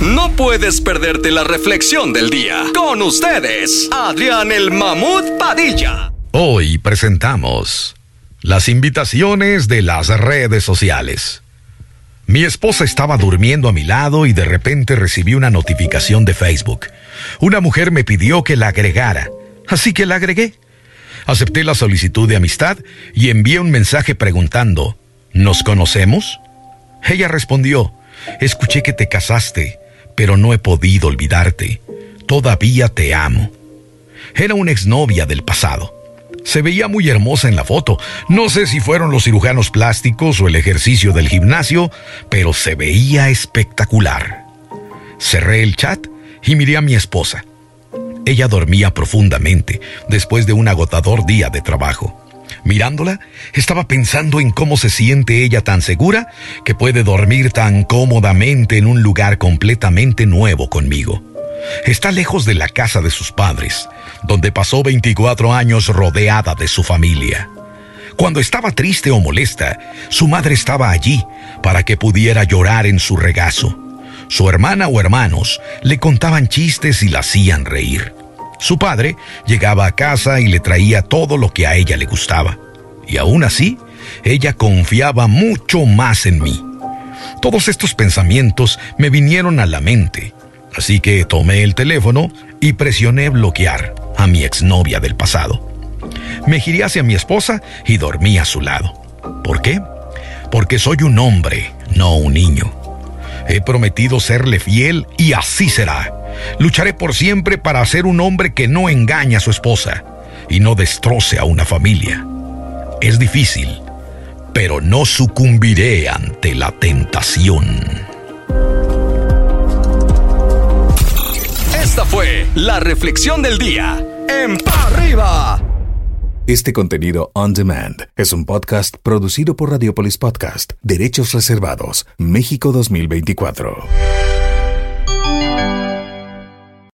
No puedes perderte la reflexión del día. Con ustedes, Adrián el Mamut Padilla. Hoy presentamos las invitaciones de las redes sociales. Mi esposa estaba durmiendo a mi lado y de repente recibí una notificación de Facebook. Una mujer me pidió que la agregara, así que la agregué. Acepté la solicitud de amistad y envié un mensaje preguntando, ¿nos conocemos? Ella respondió, escuché que te casaste, pero no he podido olvidarte. Todavía te amo. Era una exnovia del pasado. Se veía muy hermosa en la foto. No sé si fueron los cirujanos plásticos o el ejercicio del gimnasio, pero se veía espectacular. Cerré el chat y miré a mi esposa. Ella dormía profundamente después de un agotador día de trabajo. Mirándola, estaba pensando en cómo se siente ella tan segura que puede dormir tan cómodamente en un lugar completamente nuevo conmigo. Está lejos de la casa de sus padres, donde pasó 24 años rodeada de su familia. Cuando estaba triste o molesta, su madre estaba allí para que pudiera llorar en su regazo. Su hermana o hermanos le contaban chistes y la hacían reír. Su padre llegaba a casa y le traía todo lo que a ella le gustaba. Y aún así, ella confiaba mucho más en mí. Todos estos pensamientos me vinieron a la mente, así que tomé el teléfono y presioné bloquear a mi exnovia del pasado. Me giré hacia mi esposa y dormí a su lado. ¿Por qué? Porque soy un hombre, no un niño. He prometido serle fiel y así será. Lucharé por siempre para ser un hombre que no engaña a su esposa y no destroce a una familia. Es difícil, pero no sucumbiré ante la tentación. Esta fue la reflexión del día en Pa' Arriba. Este contenido on demand es un podcast producido por Radiopolis Podcast, Derechos Reservados, México 2024.